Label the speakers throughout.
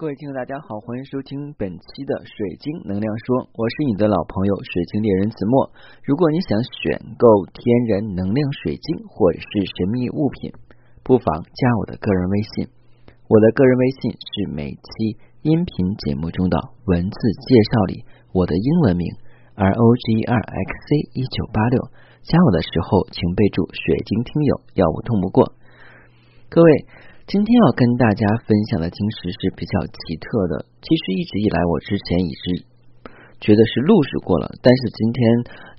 Speaker 1: 各位听众，大家好，欢迎收听本期的水晶能量说，我是你的老朋友水晶猎人子墨。如果你想选购天然能量水晶或者是神秘物品，不妨加我的个人微信。我的个人微信是每期音频节目中的文字介绍里我的英文名 R O G 二 X C 一九八六。加我的时候，请备注水晶听友，要我通不过。各位。今天要跟大家分享的晶石是比较奇特的。其实一直以来，我之前已是觉得是录制过了，但是今天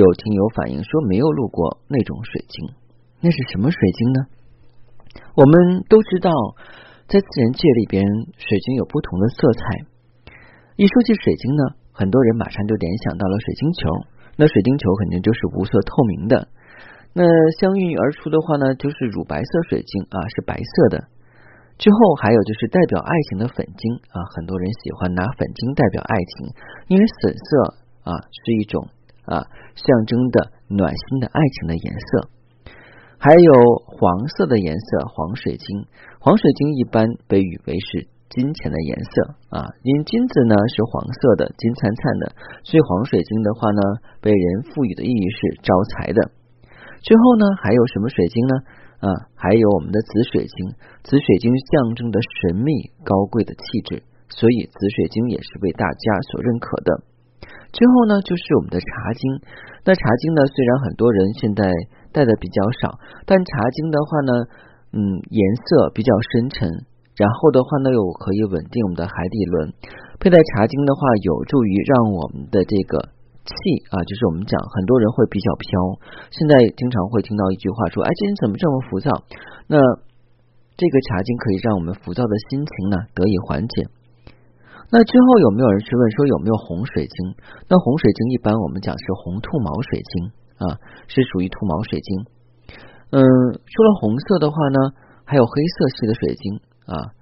Speaker 1: 有听友反映说没有录过那种水晶。那是什么水晶呢？我们都知道，在自然界里边，水晶有不同的色彩。一说起水晶呢，很多人马上就联想到了水晶球。那水晶球肯定就是无色透明的。那相应而出的话呢，就是乳白色水晶啊，是白色的。之后还有就是代表爱情的粉晶啊，很多人喜欢拿粉晶代表爱情，因为粉色啊是一种啊象征的暖心的爱情的颜色。还有黄色的颜色，黄水晶，黄水晶一般被誉为是金钱的颜色啊，因金子呢是黄色的，金灿灿的，所以黄水晶的话呢，被人赋予的意义是招财的。之后呢，还有什么水晶呢？啊，还有我们的紫水晶，紫水晶象征的神秘高贵的气质，所以紫水晶也是被大家所认可的。之后呢，就是我们的茶晶。那茶晶呢，虽然很多人现在戴的比较少，但茶晶的话呢，嗯，颜色比较深沉，然后的话呢，又可以稳定我们的海底轮。佩戴茶晶的话，有助于让我们的这个。气啊，就是我们讲很多人会比较飘，现在经常会听到一句话说：“哎，今天怎么这么浮躁？”那这个茶晶可以让我们浮躁的心情呢得以缓解。那之后有没有人去问说有没有红水晶？那红水晶一般我们讲是红兔毛水晶啊，是属于兔毛水晶。嗯，除了红色的话呢，还有黑色系的水晶啊。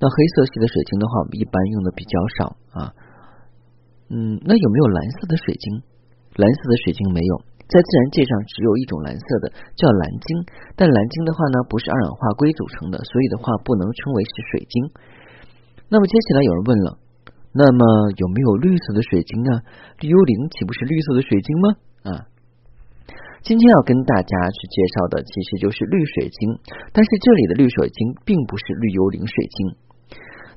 Speaker 1: 那黑色系的水晶的话，我们一般用的比较少啊。嗯，那有没有蓝色的水晶？蓝色的水晶没有，在自然界上只有一种蓝色的，叫蓝晶。但蓝晶的话呢，不是二氧化硅组成的，所以的话不能称为是水晶。那么接下来有人问了，那么有没有绿色的水晶啊？绿幽灵岂不是绿色的水晶吗？啊，今天要跟大家去介绍的其实就是绿水晶，但是这里的绿水晶并不是绿幽灵水晶。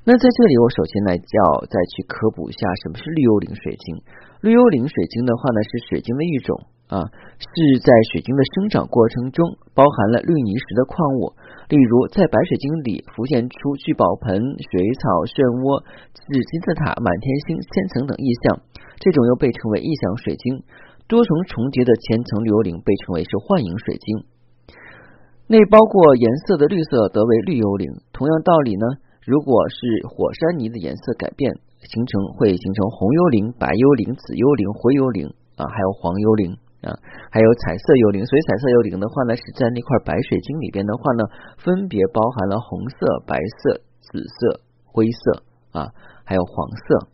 Speaker 1: 那在这里，我首先来叫再去科普一下什么是绿幽灵水晶。绿幽灵水晶的话呢，是水晶的一种啊，是在水晶的生长过程中包含了绿泥石的矿物，例如在白水晶里浮现出聚宝盆、水草、漩涡、紫金字塔、满天星、千层等意象，这种又被称为意象水晶。多重重叠的千层绿幽灵被称为是幻影水晶。内包括颜色的绿色得为绿幽灵。同样道理呢。如果是火山泥的颜色改变，形成会形成红幽灵、白幽灵、紫幽灵、灰幽灵啊，还有黄幽灵啊，还有彩色幽灵。所以彩色幽灵的话呢，是在那块白水晶里边的话呢，分别包含了红色、白色、紫色、灰色啊，还有黄色。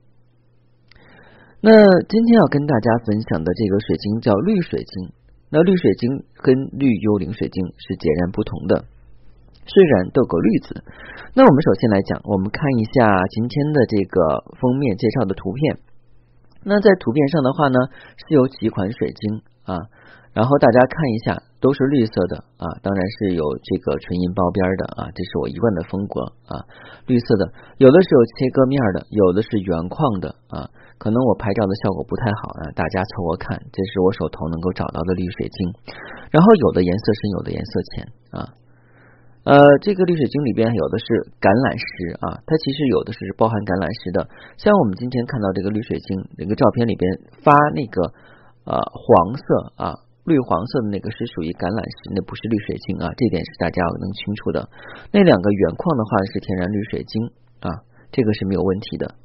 Speaker 1: 那今天要跟大家分享的这个水晶叫绿水晶。那绿水晶跟绿幽灵水晶是截然不同的。虽然都个绿字，那我们首先来讲，我们看一下今天的这个封面介绍的图片。那在图片上的话呢，是有几款水晶啊，然后大家看一下，都是绿色的啊，当然是有这个纯银包边的啊，这是我一贯的风格啊，绿色的，有的是有切割面的，有的是原矿的啊，可能我拍照的效果不太好啊，大家凑合看，这是我手头能够找到的绿水晶，然后有的颜色深，有的颜色浅啊。呃，这个绿水晶里边有的是橄榄石啊，它其实有的是包含橄榄石的。像我们今天看到这个绿水晶那个照片里边发那个呃黄色啊绿黄色的那个是属于橄榄石，那不是绿水晶啊，这点是大家要能清楚的。那两个原矿的话是天然绿水晶啊，这个是没有问题的。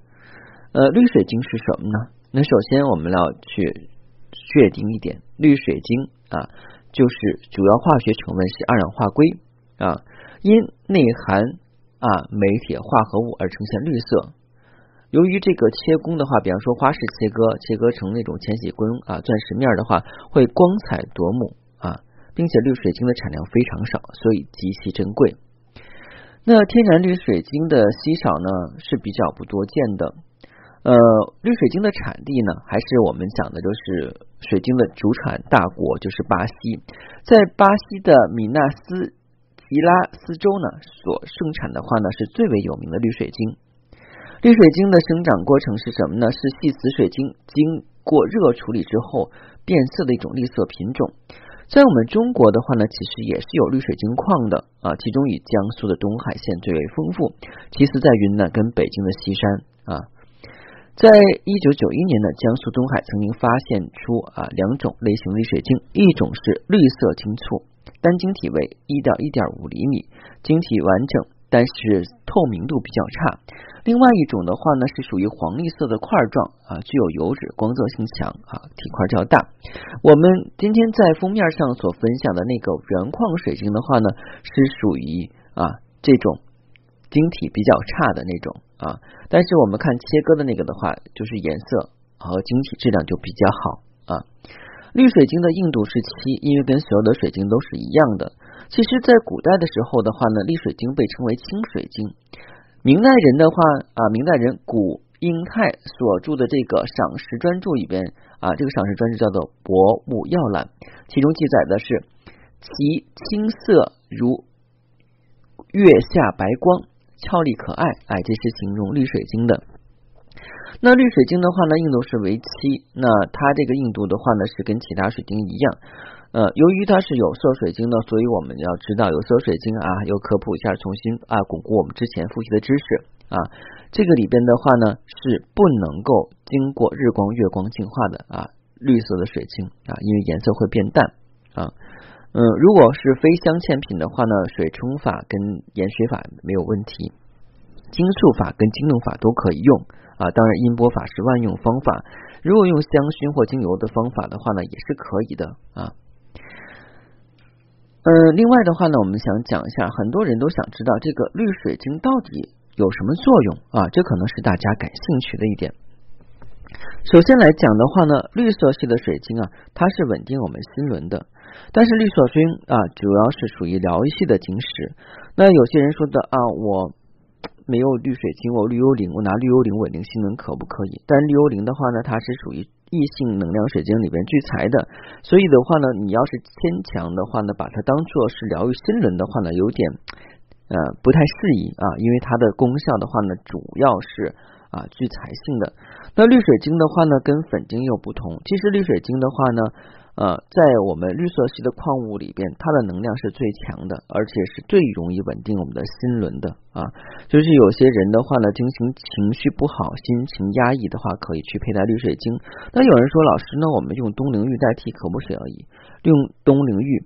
Speaker 1: 呃，绿水晶是什么呢？那首先我们要去确定一点，绿水晶啊，就是主要化学成分是二氧化硅。啊，因内含啊镁铁化合物而呈现绿色。由于这个切工的话，比方说花式切割，切割成那种千禧工啊钻石面的话，会光彩夺目啊，并且绿水晶的产量非常少，所以极其珍贵。那天然绿水晶的稀少呢是比较不多见的。呃，绿水晶的产地呢，还是我们讲的，就是水晶的主产大国，就是巴西。在巴西的米纳斯吉拉斯州呢，所盛产的话呢，是最为有名的绿水晶。绿水晶的生长过程是什么呢？是细瓷水晶经过热处理之后变色的一种绿色品种。在我们中国的话呢，其实也是有绿水晶矿的啊，其中以江苏的东海县最为丰富，其次在云南跟北京的西山啊。在一九九一年呢，江苏东海曾经发现出啊两种类型的绿水晶，一种是绿色晶簇，单晶体为一到一点五厘米，晶体完整，但是透明度比较差；另外一种的话呢，是属于黄绿色的块状啊，具有油脂，光泽性强啊，体块较大。我们今天在封面上所分享的那个原矿水晶的话呢，是属于啊这种晶体比较差的那种。啊，但是我们看切割的那个的话，就是颜色和晶体质量就比较好啊。绿水晶的硬度是七，因为跟所有的水晶都是一样的。其实，在古代的时候的话呢，绿水晶被称为青水晶。明代人的话啊，明代人古英泰所著的这个赏识专著里边啊，这个赏识专著叫做《博物要览》，其中记载的是其青色如月下白光。俏丽可爱，哎，这是形容绿水晶的。那绿水晶的话呢，硬度是为七。那它这个硬度的话呢，是跟其他水晶一样。呃，由于它是有色水晶的，所以我们要知道有色水晶啊，又科普一下，重新啊巩固我们之前复习的知识啊。这个里边的话呢，是不能够经过日光、月光净化的啊，绿色的水晶啊，因为颜色会变淡啊。嗯，如果是非镶嵌品的话呢，水冲法跟盐水法没有问题，晶塑法跟晶弄法都可以用啊。当然，音波法是万用方法。如果用香薰或精油的方法的话呢，也是可以的啊。嗯，另外的话呢，我们想讲一下，很多人都想知道这个绿水晶到底有什么作用啊？这可能是大家感兴趣的一点。首先来讲的话呢，绿色系的水晶啊，它是稳定我们心轮的。但是绿色晶啊，主要是属于疗愈系的晶石。那有些人说的啊，我没有绿水晶，我绿幽灵，我拿绿幽灵稳定心轮可不可以？但绿幽灵的话呢，它是属于异性能量水晶里边聚财的，所以的话呢，你要是牵强的话呢，把它当做是疗愈心轮的话呢，有点呃不太适宜啊，因为它的功效的话呢，主要是啊聚财性的。那绿水晶的话呢，跟粉晶又不同。其实绿水晶的话呢。呃，在我们绿色系的矿物里边，它的能量是最强的，而且是最容易稳定我们的心轮的啊。就是有些人的话呢，进行情绪不好、心情压抑的话，可以去佩戴绿水晶。那有人说，老师，那我们用东陵玉代替可不可以？用东陵玉，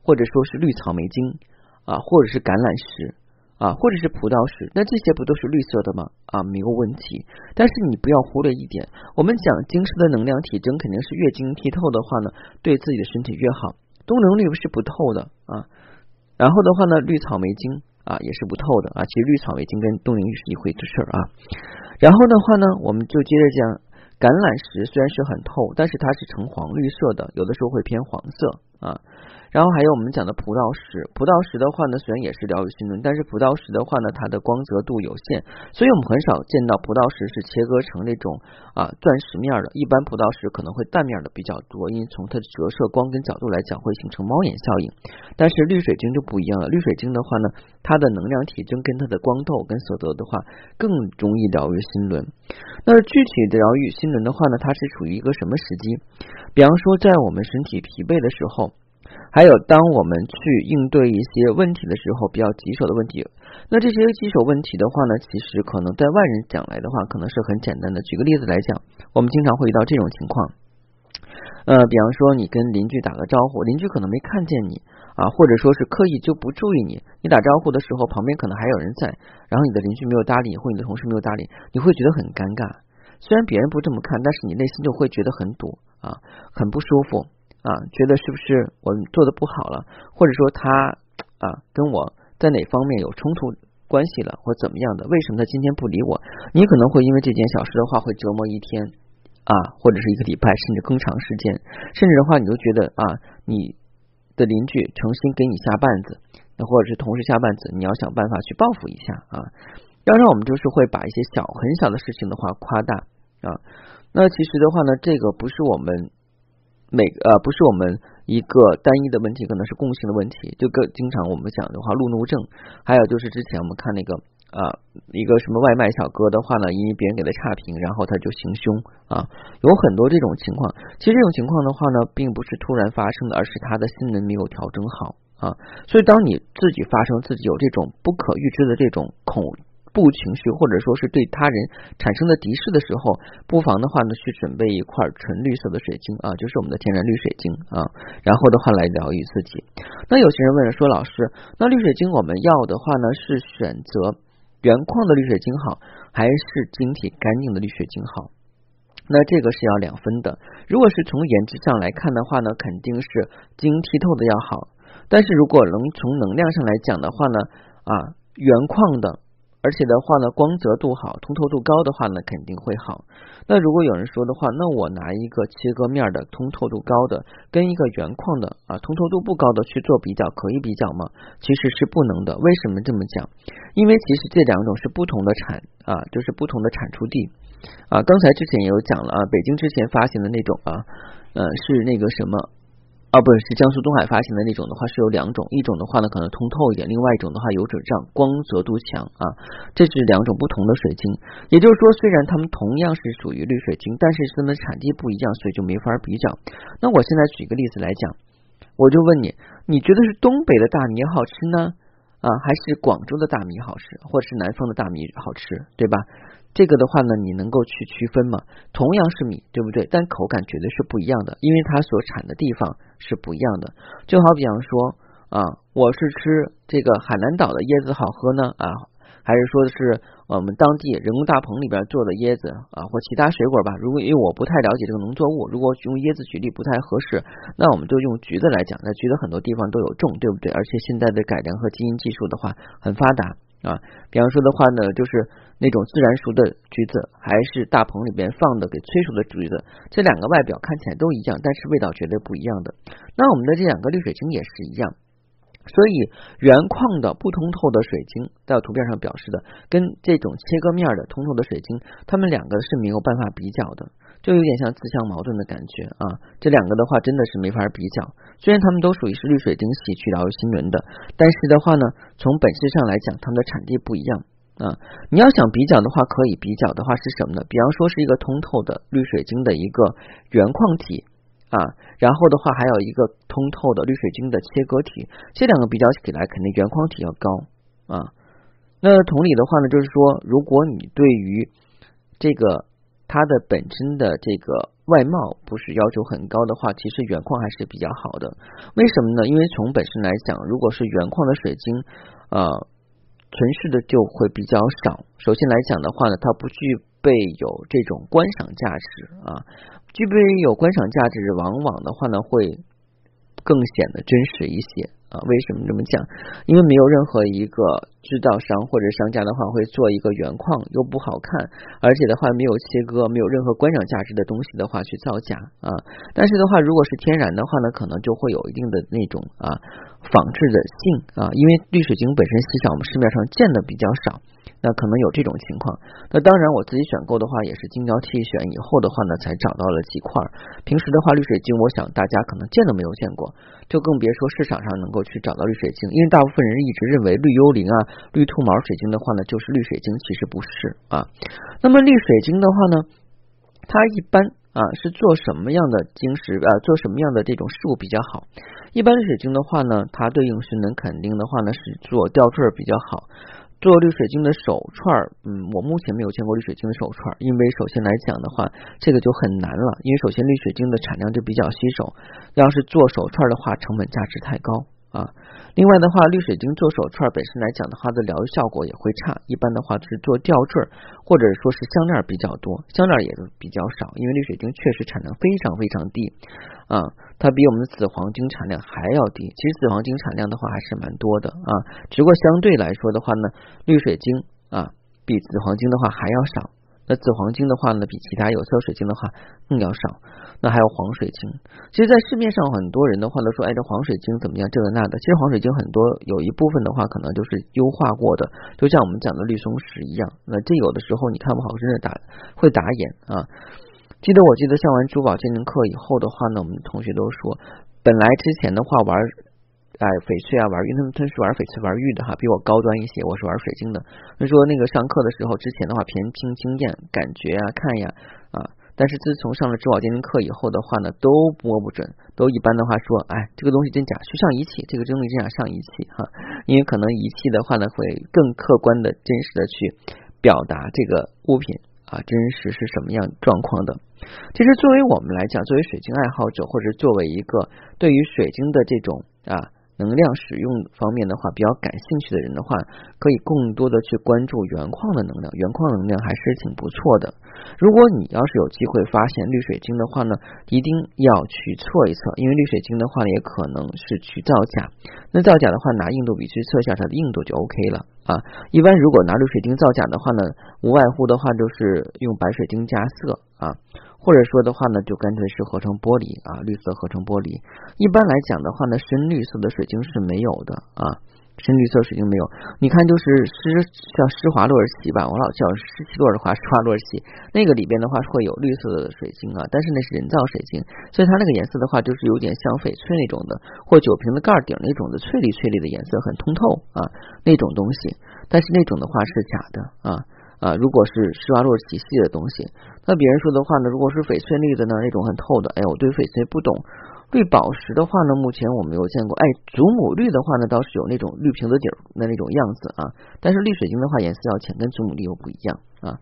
Speaker 1: 或者说是绿草莓晶啊，或者是橄榄石。啊，或者是葡萄石，那这些不都是绿色的吗？啊，没有问题。但是你不要忽略一点，我们讲晶石的能量体征肯定是越晶剔透的话呢，对自己的身体越好。东陵绿是不透的啊，然后的话呢，绿草莓晶啊也是不透的啊。其实绿草莓晶跟东陵玉是一回事啊。然后的话呢，我们就接着讲，橄榄石虽然是很透，但是它是呈黄绿色的，有的时候会偏黄色啊。然后还有我们讲的葡萄石，葡萄石的话呢，虽然也是疗愈心轮，但是葡萄石的话呢，它的光泽度有限，所以我们很少见到葡萄石是切割成那种啊钻石面的。一般葡萄石可能会淡面的比较多，因为从它的折射光跟角度来讲，会形成猫眼效应。但是绿水晶就不一样了，绿水晶的话呢，它的能量体征跟它的光透跟所得的话，更容易疗愈心轮。那具体的疗愈心轮的话呢，它是处于一个什么时机？比方说在我们身体疲惫的时候。还有，当我们去应对一些问题的时候，比较棘手的问题，那这些棘手问题的话呢，其实可能在外人讲来的话，可能是很简单的。举个例子来讲，我们经常会遇到这种情况，呃，比方说你跟邻居打个招呼，邻居可能没看见你啊，或者说是刻意就不注意你，你打招呼的时候旁边可能还有人在，然后你的邻居没有搭理，或你的同事没有搭理，你会觉得很尴尬。虽然别人不这么看，但是你内心就会觉得很堵啊，很不舒服。啊，觉得是不是我做的不好了，或者说他啊跟我在哪方面有冲突关系了，或怎么样的？为什么他今天不理我？你可能会因为这件小事的话，会折磨一天啊，或者是一个礼拜，甚至更长时间。甚至的话，你都觉得啊，你的邻居诚心给你下绊子，那或者是同时下绊子，你要想办法去报复一下啊。要让我们就是会把一些小很小的事情的话夸大啊。那其实的话呢，这个不是我们每呃不是我们一个单一的问题，可能是共性的问题。就更经常我们讲的话，路怒症，还有就是之前我们看那个。啊，一个什么外卖小哥的话呢，因为别人给他差评，然后他就行凶啊，有很多这种情况。其实这种情况的话呢，并不是突然发生的，而是他的心能没有调整好啊。所以，当你自己发生自己有这种不可预知的这种恐怖情绪，或者说是对他人产生的敌视的时候，不妨的话呢，去准备一块纯绿色的水晶啊，就是我们的天然绿水晶啊，然后的话来疗愈自己。那有些人问了说，老师，那绿水晶我们要的话呢，是选择？原矿的绿水晶好，还是晶体干净的绿水晶好？那这个是要两分的。如果是从颜值上来看的话呢，肯定是晶莹剔透的要好。但是如果能从能量上来讲的话呢，啊，原矿的。而且的话呢，光泽度好，通透度高的话呢，肯定会好。那如果有人说的话，那我拿一个切割面的通透度高的，跟一个原矿的啊通透度不高的去做比较，可以比较吗？其实是不能的。为什么这么讲？因为其实这两种是不同的产啊，就是不同的产出地啊。刚才之前也有讲了啊，北京之前发行的那种啊，呃，是那个什么。啊，不是，是江苏东海发行的那种的话是有两种，一种的话呢可能通透一点，另外一种的话有褶胀，光泽度强啊，这是两种不同的水晶。也就是说，虽然它们同样是属于绿水晶，但是它们产地不一样，所以就没法比较。那我现在举个例子来讲，我就问你，你觉得是东北的大米好吃呢，啊，还是广州的大米好吃，或者是南方的大米好吃，对吧？这个的话呢，你能够去区分吗？同样是米，对不对？但口感绝对是不一样的，因为它所产的地方是不一样的。就好比方说啊，我是吃这个海南岛的椰子好喝呢啊，还是说的是我们当地人工大棚里边做的椰子啊，或其他水果吧？如果因为我不太了解这个农作物，如果用椰子举例不太合适，那我们就用橘子来讲。那橘子很多地方都有种，对不对？而且现在的改良和基因技术的话很发达。啊，比方说的话呢，就是那种自然熟的橘子，还是大棚里边放的给催熟的橘子，这两个外表看起来都一样，但是味道绝对不一样的。那我们的这两个绿水晶也是一样，所以原矿的不通透的水晶，在图片上表示的，跟这种切割面的通透的水晶，它们两个是没有办法比较的。就有点像自相矛盾的感觉啊！这两个的话真的是没法比较。虽然它们都属于是绿水晶系去疗愈心轮的，但是的话呢，从本质上来讲，它们的产地不一样啊。你要想比较的话，可以比较的话是什么呢？比方说是一个通透的绿水晶的一个原矿体啊，然后的话还有一个通透的绿水晶的切割体，这两个比较起来，肯定原矿体要高啊。那同理的话呢，就是说，如果你对于这个。它的本身的这个外貌不是要求很高的话，其实原矿还是比较好的。为什么呢？因为从本身来讲，如果是原矿的水晶，呃，存世的就会比较少。首先来讲的话呢，它不具备有这种观赏价值啊，具备有观赏价值，往往的话呢会更显得真实一些。啊，为什么这么讲？因为没有任何一个制造商或者商家的话会做一个原矿又不好看，而且的话没有切割、没有任何观赏价值的东西的话去造假啊。但是的话，如果是天然的话呢，可能就会有一定的那种啊仿制的性啊，因为绿水晶本身稀少，我们市面上见的比较少。那可能有这种情况，那当然我自己选购的话也是精挑细选以后的话呢，才找到了几块。平时的话，绿水晶我想大家可能见都没有见过，就更别说市场上能够去找到绿水晶。因为大部分人一直认为绿幽灵啊、绿兔毛水晶的话呢就是绿水晶，其实不是啊。那么绿水晶的话呢，它一般啊是做什么样的晶石啊，做什么样的这种事物比较好？一般绿水晶的话呢，它对应是能肯定的话呢是做吊坠比较好。做绿水晶的手串，嗯，我目前没有见过绿水晶的手串，因为首先来讲的话，这个就很难了，因为首先绿水晶的产量就比较稀少，要是做手串的话，成本价值太高。啊。另外的话，绿水晶做手串本身来讲的话，的疗愈效果也会差。一般的话是做吊坠或者说是项链比较多，项链也都比较少，因为绿水晶确实产量非常非常低啊，它比我们的紫黄金产量还要低。其实紫黄金产量的话还是蛮多的啊，只不过相对来说的话呢，绿水晶啊比紫黄金的话还要少。那紫黄金的话呢，比其他有色水晶的话更要少。那还有黄水晶，其实，在市面上很多人的话都说，哎，这黄水晶怎么样？这个那的。其实黄水晶很多有一部分的话，可能就是优化过的，就像我们讲的绿松石一样。那这有的时候你看不好，真的打会打眼啊。记得我记得上完珠宝鉴定课以后的话呢，我们同学都说，本来之前的话玩。哎，翡翠啊，玩玉，他们他是玩翡翠玩玉的哈，比我高端一些。我是玩水晶的。他说那个上课的时候，之前的话偏凭经验、感觉啊、看呀啊，但是自从上了珠宝鉴定课以后的话呢，都摸不准，都一般的话说，哎，这个东西真假，去上仪器，这个东西真假上仪器哈，因为可能仪器的话呢，会更客观的、真实的去表达这个物品啊，真实是什么样状况的。其实作为我们来讲，作为水晶爱好者，或者作为一个对于水晶的这种啊。能量使用方面的话，比较感兴趣的人的话，可以更多的去关注原矿的能量，原矿能量还是挺不错的。如果你要是有机会发现绿水晶的话呢，一定要去测一测，因为绿水晶的话呢，也可能是去造假。那造假的话，拿硬度笔去测一下它的硬度就 OK 了啊。一般如果拿绿水晶造假的话呢，无外乎的话就是用白水晶加色啊。或者说的话呢，就干脆是合成玻璃啊，绿色合成玻璃。一般来讲的话呢，深绿色的水晶是没有的啊，深绿色水晶没有。你看，就是施像施华洛世奇吧，我老叫施奇洛的话，施华洛世奇那个里边的话会有绿色的水晶啊，但是那是人造水晶，所以它那个颜色的话就是有点像翡翠那种的，或酒瓶的盖顶那种的翠绿翠绿的颜色，很通透啊那种东西。但是那种的话是假的啊。啊，如果是施华洛世奇系的东西，那别人说的话呢？如果是翡翠绿的呢，那种很透的，哎，我对翡翠不懂。绿宝石的话呢，目前我没有见过。哎，祖母绿的话呢，倒是有那种绿瓶子底儿的那种样子啊。但是绿水晶的话，颜色要浅，跟祖母绿又不一样啊。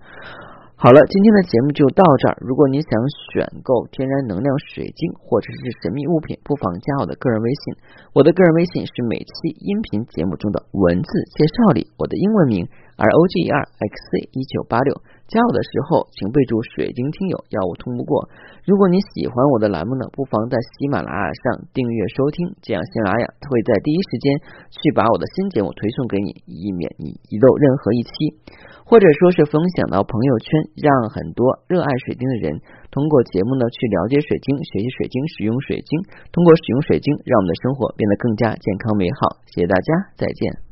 Speaker 1: 好了，今天的节目就到这儿。如果你想选购天然能量水晶或者是神秘物品，不妨加我的个人微信。我的个人微信是每期音频节目中的文字介绍里我的英文名。R O G E R X C 一九八六，加我的时候请备注“水晶听友”，要我通不过。如果你喜欢我的栏目呢，不妨在喜马拉雅上订阅收听，这样喜马拉雅会在第一时间去把我的新节目推送给你，以免你遗漏任何一期。或者说是分享到朋友圈，让很多热爱水晶的人通过节目呢去了解水晶，学习水晶，使用水晶，通过使用水晶，让我们的生活变得更加健康美好。谢谢大家，再见。